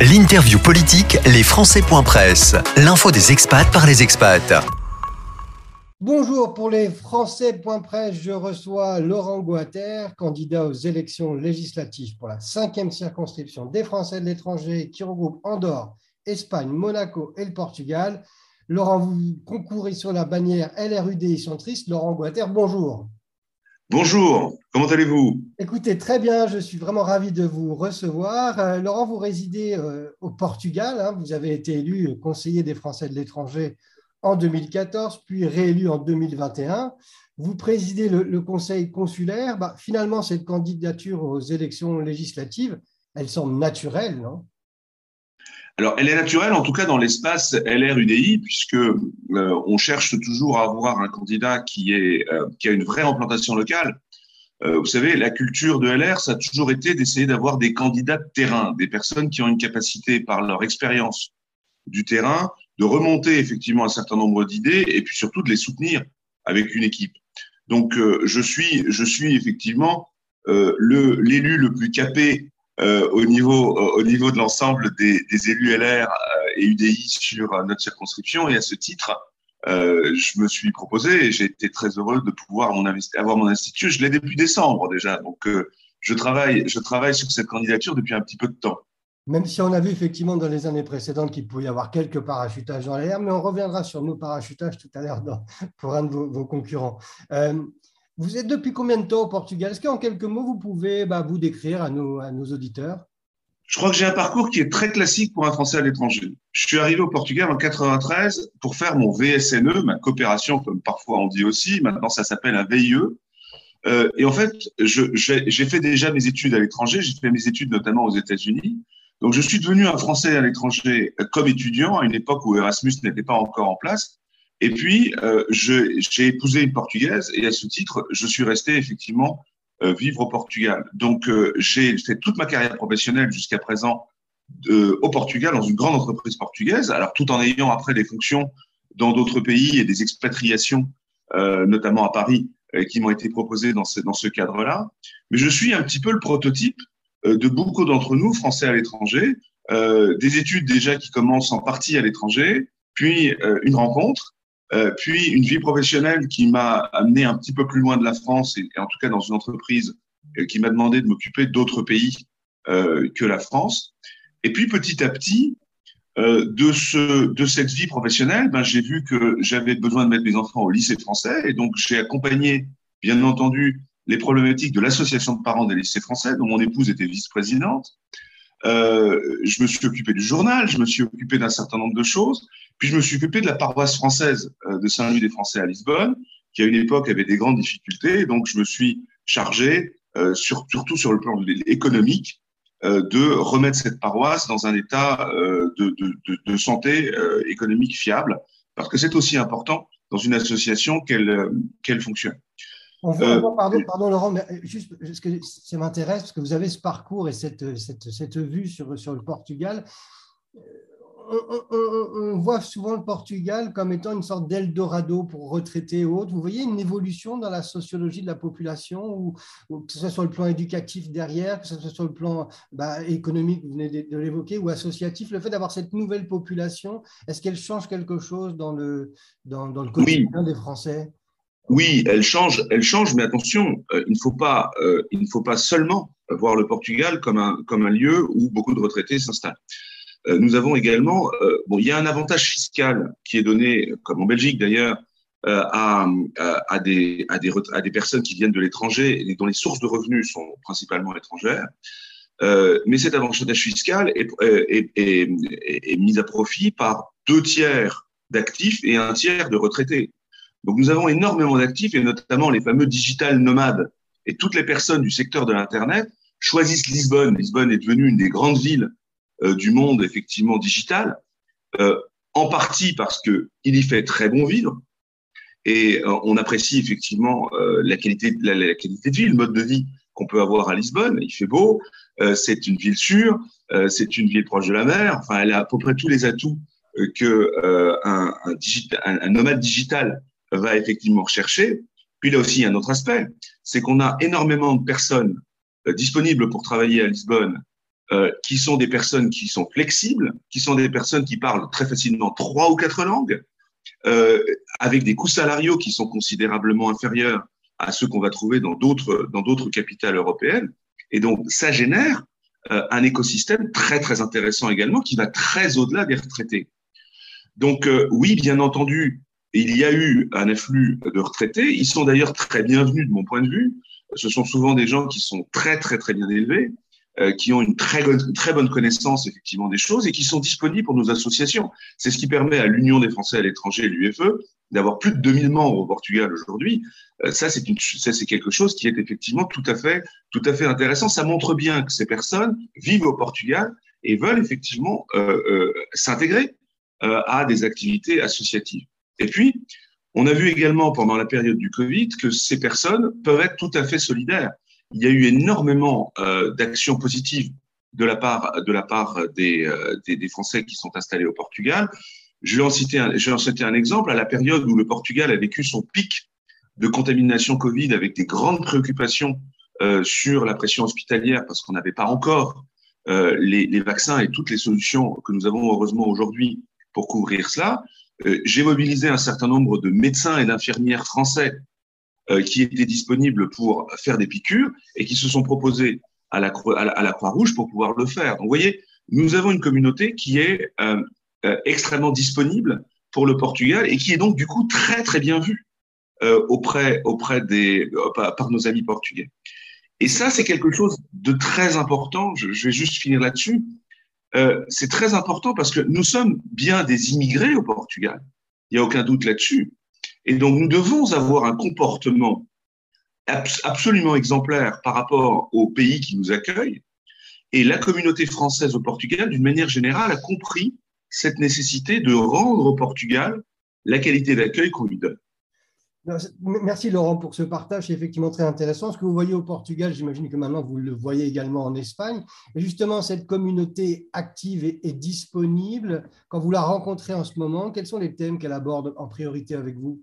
L'interview politique, les Presse. L'info des expats par les expats. Bonjour, pour les Presse, je reçois Laurent Guater, candidat aux élections législatives pour la cinquième circonscription des Français de l'étranger qui regroupe Andorre, Espagne, Monaco et le Portugal. Laurent, vous concourez sur la bannière LRUDI centriste. Laurent Guater, bonjour. Bonjour, comment allez-vous? Écoutez, très bien, je suis vraiment ravi de vous recevoir. Euh, Laurent, vous résidez euh, au Portugal, hein. vous avez été élu conseiller des Français de l'étranger en 2014, puis réélu en 2021. Vous présidez le, conseil consulaire. Bah, finalement, cette candidature aux élections législatives, elle semble naturelle, non? Alors, elle est naturelle, en tout cas dans l'espace LR-UDI, puisque euh, on cherche toujours à avoir un candidat qui, euh, a une vraie implantation locale. Euh, vous savez, la culture de LR, ça a toujours été d'essayer d'avoir des candidats de terrain, des personnes qui ont une capacité, par leur expérience du terrain, de remonter effectivement un certain nombre d'idées et puis surtout de les soutenir avec une équipe. Donc, je suis, effectivement l'élu le plus capé euh, au, niveau, au niveau de l'ensemble des, élus LR euh, et UDI sur euh, notre circonscription. Et à ce titre, euh, je me suis proposé et j'ai été très heureux de pouvoir avoir mon institut. Je l'ai depuis décembre déjà. Donc, je, travaille, je travaille sur cette candidature depuis un petit peu de temps. Même si on a vu effectivement dans les années précédentes qu'il pouvait y avoir quelques parachutages dans l'air, mais on reviendra sur nos parachutages tout à l'heure pour un de vos, concurrents. Euh, vous êtes depuis combien de temps au Portugal? Est-ce qu'en quelques mots, vous pouvez bah, vous décrire à nos, à nos auditeurs? Je crois que j'ai un parcours qui est très classique pour un Français à l'étranger. Je suis arrivé au Portugal en 93 pour faire mon VSNE, ma coopération, comme parfois on dit aussi. Maintenant, ça s'appelle un VIE. Euh, et en fait, j'ai fait déjà mes études à l'étranger. J'ai fait mes études notamment aux États-Unis. Donc, je suis devenu un Français à l'étranger comme étudiant à une époque où Erasmus n'était pas encore en place. Et puis, euh, j'ai épousé une Portugaise et à ce titre, je suis resté effectivement euh, vivre au Portugal. Donc, euh, j'ai fait toute ma carrière professionnelle jusqu'à présent au Portugal, dans une grande entreprise portugaise, alors tout en ayant après des fonctions dans d'autres pays et des expatriations, notamment à Paris, qui m'ont été proposées dans ce, dans ce cadre-là. Mais je suis un petit peu le prototype de beaucoup d'entre nous, Français à l'étranger, des études déjà qui commencent en partie à l'étranger, puis une rencontre, euh, puis une vie professionnelle qui m'a amené un petit peu plus loin de la France et, en tout cas dans une entreprise euh, qui m'a demandé de m'occuper d'autres pays euh, que la France. Et puis petit à petit, de cette vie professionnelle, ben, j'ai vu que j'avais besoin de mettre mes enfants au lycée français et donc j'ai accompagné, bien entendu, les problématiques de l'association de parents des lycées français, dont mon épouse était vice-présidente. Euh, je me suis occupé du journal, je me suis occupé d'un certain nombre de choses. Puis je me suis occupé de la paroisse française euh, de Saint-Louis des Français à Lisbonne, qui à une époque avait des grandes difficultés. Donc je me suis chargé, euh, sur, surtout sur le plan économique, euh, de remettre cette paroisse dans un état euh, de, de, de, de, santé économique fiable, parce que c'est aussi important dans une association qu'elle qu'elle fonctionne. On voit, pardon, pardon, Laurent, mais juste parce que ça m'intéresse, parce que vous avez ce parcours et cette, cette, cette vue sur, sur le Portugal on, voit souvent le Portugal comme étant une sorte d'Eldorado pour retraités et autres. Vous voyez une évolution dans la sociologie de la population, ou, que ce soit sur le plan éducatif derrière, que ce soit sur le plan bah, économique, vous venez de, l'évoquer, ou associatif, le fait d'avoir cette nouvelle population, est-ce qu'elle change quelque chose dans le, dans, le quotidien des Français? Oui, elle change, elle change, mais attention, euh, il ne faut pas, euh, il ne faut pas seulement voir le Portugal comme un, comme un lieu où beaucoup de retraités s'installent. Euh, nous avons également, euh, bon, il y a un avantage fiscal qui est donné, comme en Belgique d'ailleurs, euh, à, à, des, à, des, à des personnes qui viennent de l'étranger et dont les sources de revenus sont principalement étrangères. Euh, mais cet avantage fiscal est, est, est, est, mis à profit par deux tiers d'actifs et un tiers de retraités. Donc nous avons énormément d'actifs et notamment les fameux digital nomades. Et toutes les personnes du secteur de l'Internet choisissent Lisbonne. Lisbonne est devenue une des grandes villes euh, du monde effectivement digital, euh, en partie parce que il y fait très bon vivre et euh, on apprécie effectivement la qualité, la, qualité de vie, le mode de vie qu'on peut avoir à Lisbonne. Il fait beau, c'est une ville sûre, c'est une ville proche de la mer. Enfin, elle a à peu près tous les atouts que un, un, digital, un, nomade digital va effectivement rechercher. Puis là aussi, un autre aspect, c'est qu'on a énormément de personnes disponibles pour travailler à Lisbonne euh, qui sont des personnes qui sont flexibles, qui sont des personnes qui parlent très facilement trois ou quatre langues, euh, avec des coûts salariaux qui sont considérablement inférieurs à ceux qu'on va trouver dans d'autres dans d'autres capitales européennes. Et donc, ça génère euh, un écosystème très très intéressant également qui va très au-delà des retraités. Donc, euh, oui, bien entendu, il y a eu un afflux de retraités. Ils sont d'ailleurs très bienvenus de mon point de vue. Ce sont souvent des gens qui sont très très très bien élevés. Euh, qui ont une très, très bonne connaissance effectivement des choses et qui sont disponibles pour nos associations. C'est ce qui permet à l'Union des Français à l'étranger, l'UFE, d'avoir plus de 2000 membres au Portugal aujourd'hui. Euh, ça, c'est une, ça, c'est quelque chose qui est effectivement tout à fait, tout à fait intéressant. Ça montre bien que ces personnes vivent au Portugal et veulent effectivement euh, euh s'intégrer euh, à des activités associatives. Et puis, on a vu également pendant la période du Covid que ces personnes peuvent être tout à fait solidaires il y a eu énormément euh, d'actions positives de la part, de la part des, euh, Français qui sont installés au Portugal. Je vais, en citer un, exemple. À la période où le Portugal a vécu son pic de contamination Covid avec des grandes préoccupations euh, sur la pression hospitalière parce qu'on n'avait pas encore les, vaccins et toutes les solutions que nous avons heureusement aujourd'hui pour couvrir cela. Euh, j'ai mobilisé un certain nombre de médecins et d'infirmières français euh, qui étaient disponibles pour faire des piqûres et qui se sont proposés à la, Croix-Rouge pour pouvoir le faire. Donc, vous voyez, nous avons une communauté qui est euh, extrêmement disponible pour le Portugal et qui est donc du coup très très bien vue auprès auprès des par, nos amis portugais. Et ça, c'est quelque chose de très important. Je vais juste finir là-dessus. Euh, c'est très important parce que nous sommes bien des immigrés au Portugal. Il n'y a aucun doute là-dessus. Et donc, nous devons avoir un comportement absolument exemplaire par rapport aux pays qui nous accueillent. Et la communauté française au Portugal, d'une manière générale, a compris cette nécessité de rendre au Portugal la qualité d'accueil qu'on lui donne. Merci Laurent pour ce partage, c'est effectivement très intéressant. Ce que vous voyez au Portugal, j'imagine que maintenant vous le voyez également en Espagne. Et justement, cette communauté active et, et, disponible, quand vous la rencontrez en ce moment, quels sont les thèmes qu'elle aborde en priorité avec vous?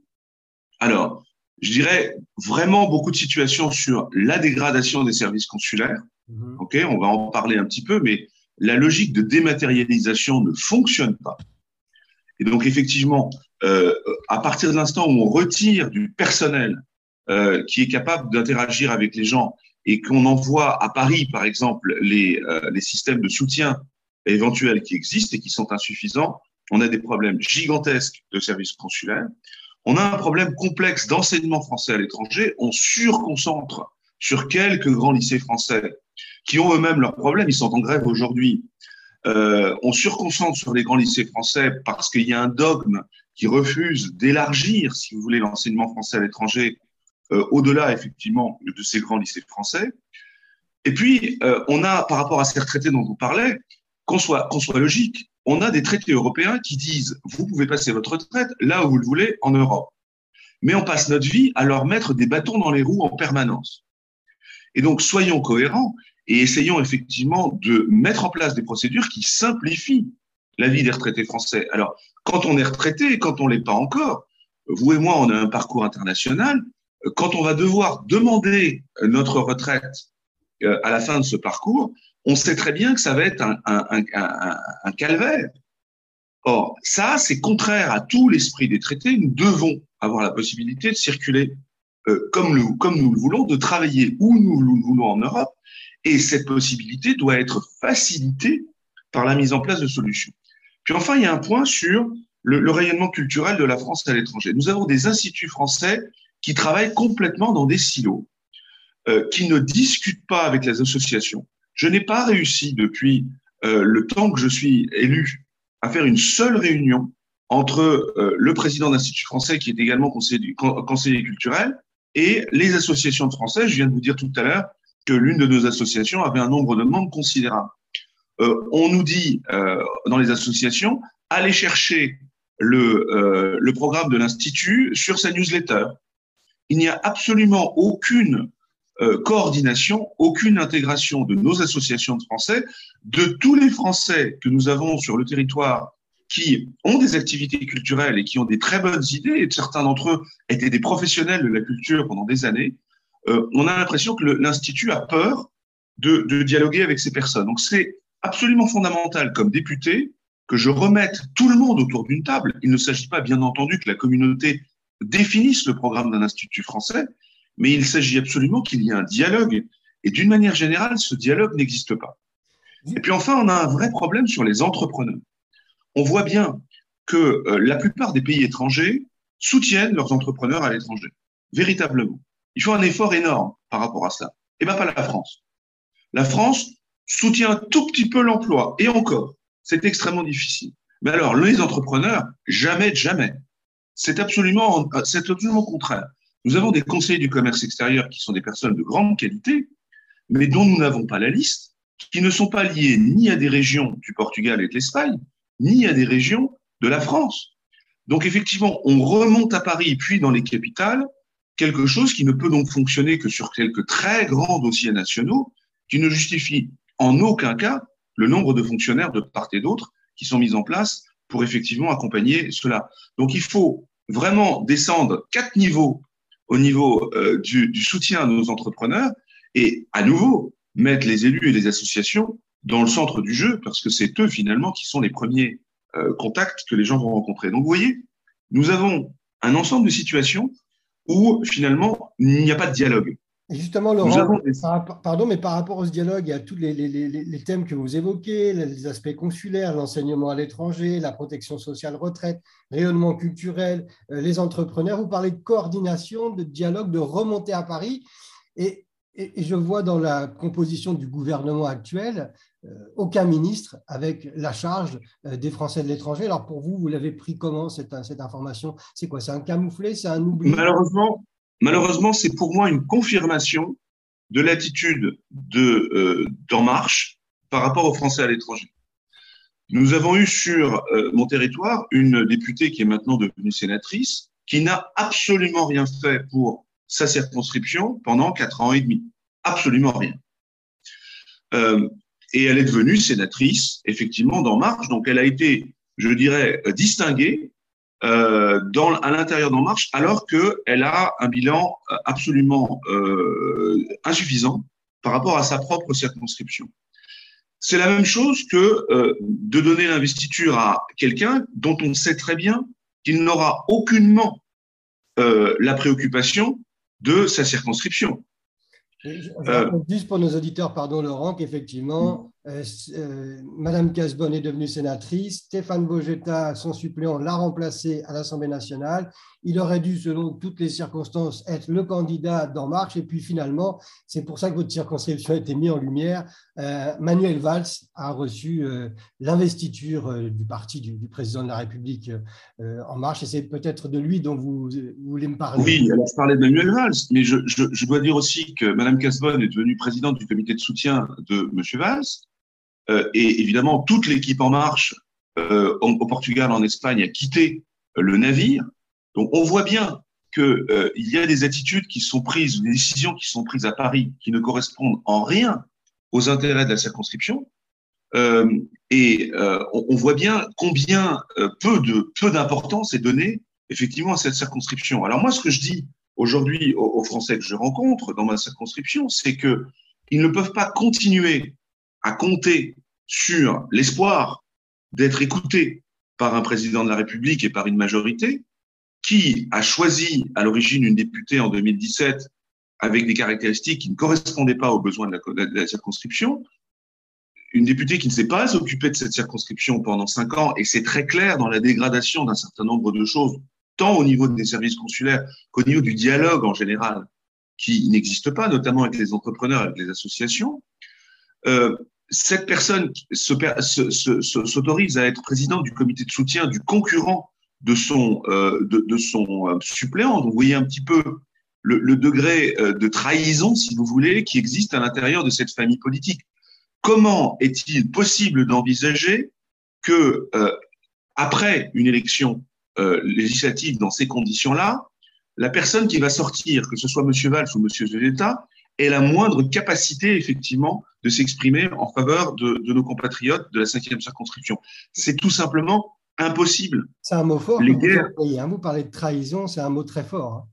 Alors, je dirais vraiment beaucoup de situations sur la dégradation des services consulaires. Mmh. Ok, on va en parler un petit peu, mais la logique de dématérialisation ne fonctionne pas. Et donc, effectivement, euh, à partir de l'instant où on retire du personnel euh, qui est capable d'interagir avec les gens et qu'on envoie à Paris, par exemple, les, euh, les systèmes de soutien éventuels qui existent et qui sont insuffisants, on a des problèmes gigantesques de services consulaires. On a un problème complexe d'enseignement français à l'étranger. On surconcentre sur quelques grands lycées français qui ont eux-mêmes leurs problèmes. Ils sont en grève aujourd'hui. On surconcentre sur les grands lycées français parce qu'il y a un dogme qui refuse d'élargir, si vous voulez, l'enseignement français à l'étranger euh, au-delà, effectivement, de ces grands lycées français. Et puis, euh, on a, par rapport à ces retraités dont vous parlez, qu'on soit, qu'on soit logique, on a des traités européens qui disent vous pouvez passer votre retraite là où vous le voulez en Europe. Mais on passe notre vie à leur mettre des bâtons dans les roues en permanence. Et donc, soyons cohérents et essayons effectivement de mettre en place des procédures qui simplifient la vie des retraités français. Alors, quand on est retraité et quand on l'est pas encore, vous et moi, on a un parcours international. Quand on va devoir demander notre retraite euh, à la fin de ce parcours, on sait très bien que ça va être un, calvaire. Or, ça, c'est contraire à tout l'esprit des traités. Nous devons avoir la possibilité de circuler euh, comme, le, comme nous le voulons, de travailler où nous le voulons en Europe. Et cette possibilité doit être facilitée par la mise en place de solutions. Puis enfin, il y a un point sur le, rayonnement culturel de la France à l'étranger. Nous avons des instituts français qui travaillent complètement dans des silos, euh, qui ne discutent pas avec les associations, je n'ai pas réussi depuis euh, le temps que je suis élu à faire une seule réunion entre euh, le président d'Institut français, qui est également conseiller, conseiller culturel, et les associations de français. Je viens de vous dire tout à l'heure que l'une de nos associations avait un nombre de membres considérable. Euh, on nous dit euh, dans les associations, allez chercher le, euh, le programme de l'Institut sur sa newsletter. Il n'y a absolument aucune coordination, aucune intégration de nos associations de Français, de tous les Français que nous avons sur le territoire qui ont des activités culturelles et qui ont des très bonnes idées, et certains d'entre eux étaient des professionnels de la culture pendant des années, on a l'impression que l'Institut a peur de, de dialoguer avec ces personnes. Donc c'est absolument fondamental comme député que je remette tout le monde autour d'une table. Il ne s'agit pas, bien entendu, que la communauté définisse le programme d'un institut français, mais il s'agit absolument qu'il y ait un dialogue. Et d'une manière générale, ce dialogue n'existe pas. Et puis enfin, on a un vrai problème sur les entrepreneurs. On voit bien que euh, la plupart des pays étrangers soutiennent leurs entrepreneurs à l'étranger, véritablement. Il faut un effort énorme par rapport à ça. Et bien pas la France. La France soutient un tout petit peu l'emploi, et encore, c'est extrêmement difficile. Mais alors, les entrepreneurs, jamais jamais. C'est absolument, c'est absolument contraire. Nous avons des conseillers du commerce extérieur qui sont des personnes de grande qualité, mais dont nous n'avons pas la liste, qui ne sont pas liés ni à des régions du Portugal et de l'Espagne, ni à des régions de la France. Donc effectivement, on remonte à Paris, puis dans les capitales, quelque chose qui ne peut donc fonctionner que sur quelques très grands dossiers nationaux, qui ne justifie en aucun cas le nombre de fonctionnaires de part et d'autre qui sont mis en place pour effectivement accompagner cela. Donc il faut vraiment descendre quatre niveaux au niveau euh, du, soutien à nos entrepreneurs et à nouveau mettre les élus et les associations dans le centre du jeu parce que c'est eux finalement qui sont les premiers euh, contacts que les gens vont rencontrer. Donc vous voyez, nous avons un ensemble de situations où finalement il n'y a pas de dialogue. Justement, Laurent, pardon, mais par rapport au dialogue, y a tous les, les, les, thèmes que vous évoquez, les aspects consulaires, l'enseignement à l'étranger, la protection sociale retraite, rayonnement culturel, euh, les entrepreneurs. Vous parlez de coordination, de dialogue, de remontée à Paris. Et et, je vois dans la composition du gouvernement actuel euh, aucun ministre avec la charge euh, des Français de l'étranger. Alors pour vous, vous l'avez pris comment cette, cette information? C'est quoi? C'est un camouflet? C'est un oubli? Malheureusement, malheureusement c'est pour moi une confirmation de l'attitude de euh, d'En Marche par rapport aux Français à l'étranger. Nous avons eu sur mon territoire une députée qui est maintenant devenue sénatrice, qui n'a absolument rien fait pour sa circonscription pendant quatre ans et demi. Absolument rien. Euh, et elle est devenue sénatrice, effectivement, d'En Marche. Donc, elle a été, je dirais, distinguée euh, dans, à l'intérieur d'En Marche, alors qu'elle a un bilan absolument euh, insuffisant par rapport à sa propre circonscription. C'est la même chose que euh, de donner l'investiture à quelqu'un dont on sait très bien qu'il n'aura aucunement euh, la préoccupation de sa circonscription. Je, euh, juste pour nos auditeurs, pardon Laurent, qu'effectivement, euh, euh, Madame Casbonne est devenue sénatrice, Stéphane Bogetta, son suppléant, l'a remplacé à l'Assemblée nationale. Il aurait dû, selon toutes les circonstances, être le candidat d'En Marche. Et puis finalement, c'est pour ça que votre circonscription a été mise en lumière. Euh, Manuel Valls a reçu l'investiture du parti du, président de la République En Marche. Et c'est peut-être de lui dont vous, voulez me parler. Oui, alors je parlais de Manuel Valls, mais je, je dois dire aussi que Madame Casbonne est devenue présidente du comité de soutien de Monsieur Valls. Euh, et évidemment, toute l'équipe en marche euh, au Portugal, en Espagne, a quitté euh, le navire. Donc, on voit bien qu'il y a des attitudes qui sont prises, des décisions qui sont prises à Paris qui ne correspondent en rien aux intérêts de la circonscription. Et on, voit bien combien peu de peu d'importance est donnée effectivement à cette circonscription. Alors moi, ce que je dis aujourd'hui aux, aux, Français que je rencontre dans ma circonscription, c'est que ils ne peuvent pas continuer à compter sur l'espoir d'être écouté par un président de la République et par une majorité qui a choisi à l'origine une députée en 2017 avec des caractéristiques qui ne correspondaient pas aux besoins de la, circonscription, une députée qui ne s'est pas occupée de cette circonscription pendant cinq ans, et c'est très clair dans la dégradation d'un certain nombre de choses, tant au niveau des services consulaires qu'au niveau du dialogue en général, qui n'existe pas, notamment avec les entrepreneurs, avec les associations. Euh, cette personne s'autorise à être président du comité de soutien du concurrent de son, euh, de, son euh, suppléant. Vous voyez un petit peu le, degré euh, de trahison, si vous voulez, qui existe à l'intérieur de cette famille politique. Comment est-il possible d'envisager que, après une élection législative dans ces conditions-là, la personne qui va sortir, que ce soit M. Valls ou M. Zoleta, ait la moindre capacité, effectivement, de s'exprimer en faveur de, de, nos compatriotes de la cinquième circonscription. C'est tout simplement impossible. C'est un mot fort. Les guerres... vous, hein. vous, parlez de trahison, c'est un mot très fort. Hein.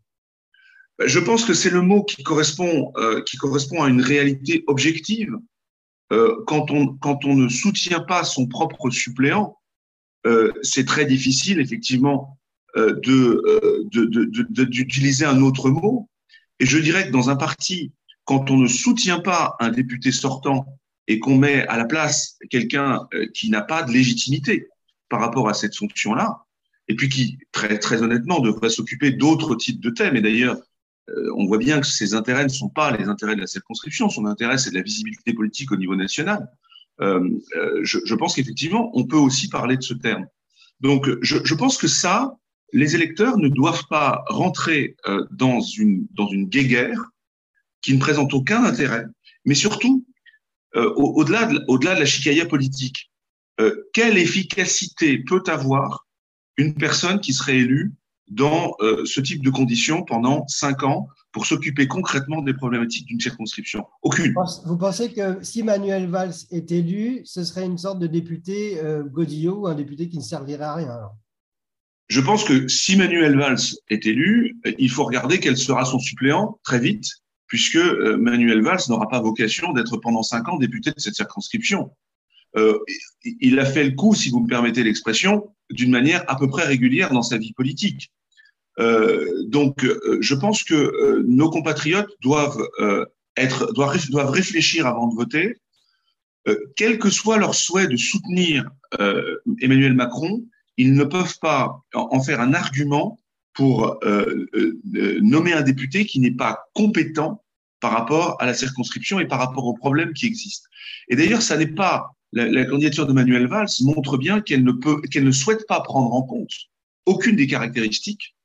Je pense que c'est le mot qui correspond, euh, qui correspond à une réalité objective. Euh, quand, on, quand on ne soutient pas son propre suppléant, euh, c'est très difficile, effectivement, euh, de, d'utiliser un autre mot. Et je dirais que dans un parti, quand on ne soutient pas un député sortant et qu'on met à la place quelqu'un qui n'a pas de légitimité par rapport à cette fonction-là, et puis qui, très, très honnêtement, devrait s'occuper d'autres types de thèmes. Et d'ailleurs, euh, on voit bien que ses intérêts ne sont pas les intérêts de la circonscription. Son intérêt, c'est de la visibilité politique au niveau national. Euh, euh, je, pense qu'effectivement, on peut aussi parler de ce terme. Donc, je, pense que ça, les électeurs ne doivent pas rentrer dans une dans une guéguerre qui ne présente aucun intérêt, mais surtout au-delà de, au-delà de la chicaille politique, quelle efficacité peut avoir une personne qui serait élue dans euh, ce type de conditions pendant cinq ans pour s'occuper concrètement des problématiques d'une circonscription? Aucune. Vous pensez que si Manuel Valls est élu, ce serait une sorte de député euh, Godillot ou un député qui ne servirait à rien Je pense que si Manuel Valls est élu, il faut regarder quel sera son suppléant très vite, puisque euh, Manuel Valls n'aura pas vocation d'être pendant cinq ans député de cette circonscription. Euh, il a fait le coup, si vous me permettez l'expression, d'une manière à peu près régulière dans sa vie politique. Euh, donc, euh, je pense que euh, nos compatriotes doivent être, doivent, doivent réfléchir avant de voter, quel que soit leur souhait de soutenir Emmanuel Macron, ils ne peuvent pas en faire un argument pour nommer un député qui n'est pas compétent par rapport à la circonscription et par rapport aux problèmes qui existent. Et d'ailleurs, ça n'est pas la, candidature de Manuel Valls montre bien qu'elle ne peut, qu'elle ne souhaite pas prendre en compte aucune des caractéristiques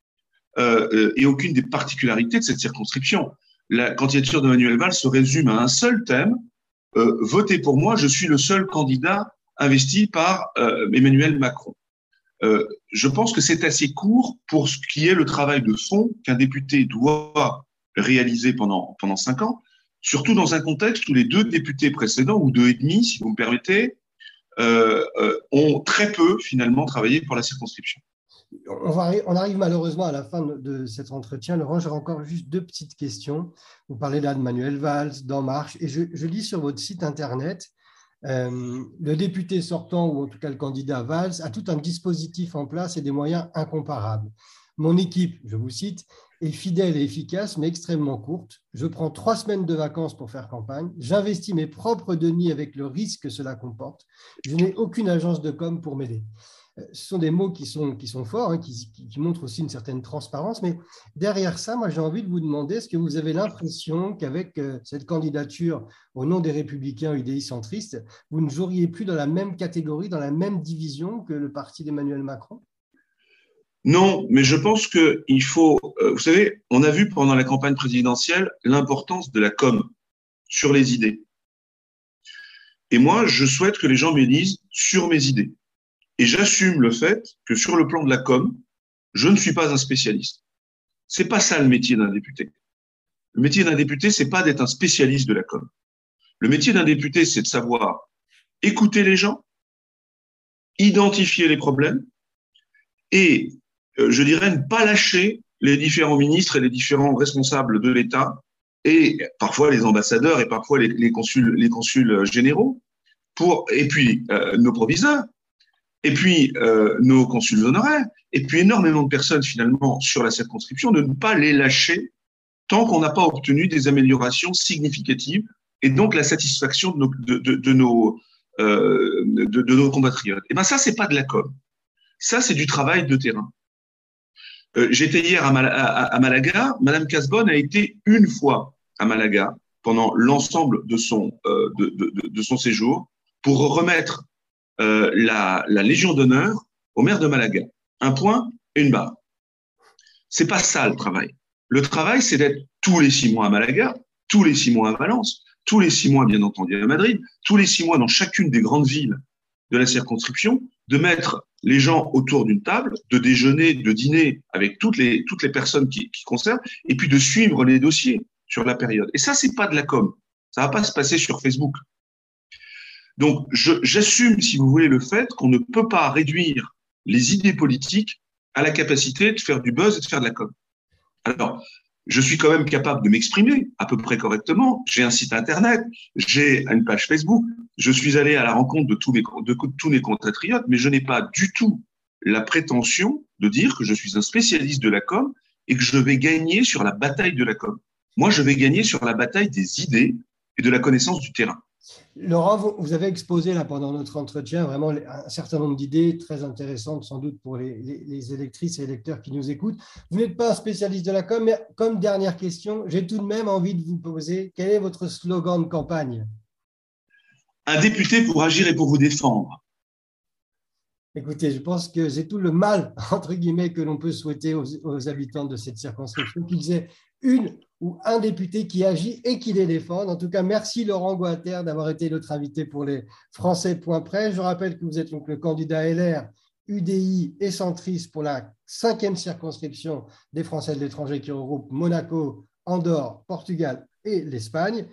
euh, euh, et aucune des particularités de cette circonscription. La candidature de Manuel Valls se résume à un seul thème euh, votez pour moi, je suis le seul candidat investi par euh, Emmanuel Macron. Euh, je pense que c'est assez court pour ce qui est le travail de fond qu'un député doit réaliser pendant pendant cinq ans, surtout dans un contexte où les deux députés précédents ou deux et demi, si vous me permettez, euh, ont très peu finalement travaillé pour la circonscription on, arrive malheureusement à la fin de cet entretien. Laurent, j'aurais encore juste deux petites questions. Vous parlez là de Manuel Valls, d'En Marche, et je, lis sur votre site internet, euh, le député sortant, ou en tout cas le candidat Valls, a tout un dispositif en place et des moyens incomparables. Mon équipe, je vous cite, est fidèle et efficace, mais extrêmement courte. Je prends trois semaines de vacances pour faire campagne. J'investis mes propres deniers avec le risque que cela comporte. Je n'ai aucune agence de com pour m'aider ce sont des mots qui sont, qui sont forts, hein, qui, montrent aussi une certaine transparence. Mais derrière ça, moi, j'ai envie de vous demander, est-ce que vous avez l'impression qu'avec euh, cette candidature au nom des républicains UDI centristes, vous ne joueriez plus dans la même catégorie, dans la même division que le parti d'Emmanuel Macron? Non, mais je pense qu'il faut, euh, vous savez, on a vu pendant la campagne présidentielle l'importance de la com sur les idées. Et moi, je souhaite que les gens m'élisent sur mes idées. Et j'assume le fait que sur le plan de la com, je ne suis pas un spécialiste. C'est pas ça le métier d'un député. Le métier d'un député, c'est pas d'être un spécialiste de la com. Le métier d'un député, c'est de savoir écouter les gens, identifier les problèmes et, euh, je dirais, ne pas lâcher les différents ministres et les différents responsables de l'État et parfois les ambassadeurs et parfois les, consuls, les consuls généraux pour et puis euh, nos proviseurs et puis euh, nos consuls honoraires, et puis énormément de personnes finalement sur la circonscription, de ne pas les lâcher tant qu'on n'a pas obtenu des améliorations significatives et donc la satisfaction de nos, de, euh, nos compatriotes. Et ben ça, c'est pas de la com. Ça, c'est du travail de terrain. Euh, J'étais hier à, Malaga. Madame Casbonne a été une fois à Malaga pendant l'ensemble de son de, de, son séjour pour remettre euh, la, Légion d'honneur au maire de Malaga. Un point une barre. C'est pas ça le travail. Le travail, c'est d'être tous les six mois à Malaga, tous les six mois à Valence, tous les six mois, bien entendu, à Madrid, tous les six mois dans chacune des grandes villes de la circonscription, de mettre les gens autour d'une table, de déjeuner, de dîner avec toutes les, toutes les personnes qui, qui concernent, et puis de suivre les dossiers sur la période. Et ça, c'est pas de la com. Ça va pas se passer sur Facebook. Donc, j'assume, si vous voulez, le fait qu'on ne peut pas réduire les idées politiques à la capacité de faire du buzz et de faire de la com. Alors, je suis quand même capable de m'exprimer à peu près correctement. J'ai un site internet, j'ai une page Facebook, je suis allé à la rencontre de tous mes, de tous mes compatriotes, mais je n'ai pas du tout la prétention de dire que je suis un spécialiste de la com et que je vais gagner sur la bataille de la com. Moi, je vais gagner sur la bataille des idées et de la connaissance du terrain. Laurent, vous avez exposé là pendant notre entretien vraiment un certain nombre d'idées très intéressantes sans doute pour les, électrices et électeurs qui nous écoutent. Vous n'êtes pas un spécialiste de la com, mais comme dernière question, j'ai tout de même envie de vous poser, quel est votre slogan de campagne? Un député pour agir et pour vous défendre. Écoutez, je pense que c'est tout le mal, entre guillemets, que l'on peut souhaiter aux, aux habitants de cette circonscription, qu'ils aient une ou un député qui agit et qui les défend. En tout cas, merci Laurent Guater d'avoir été notre invité pour les Français.près. Je rappelle que vous êtes donc le candidat LR, UDI et centriste pour la cinquième circonscription des Français de l'étranger qui regroupe Monaco, Andorre, Portugal et l'Espagne.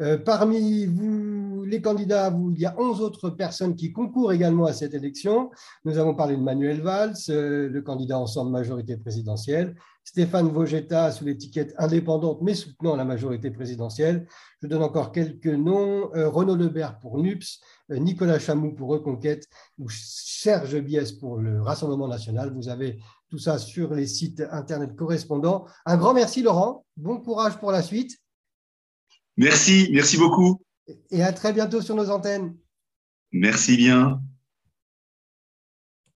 Euh, parmi vous, les candidats, il y a 11 autres personnes qui concourent également à cette élection. Nous avons parlé de Manuel Valls, euh, le candidat ensemble majorité présidentielle, Stéphane Vogetta sous l'étiquette indépendante mais soutenant la majorité présidentielle. Je donne encore quelques noms. Euh, Renaud Lebert pour NUPS, euh, Nicolas Chamou pour Reconquête ou Serge Biès pour le Rassemblement national. Vous avez tout ça sur les sites Internet correspondants. Un grand merci Laurent. Bon courage pour la suite. Merci, merci beaucoup. Et à très bientôt sur nos antennes. Merci bien.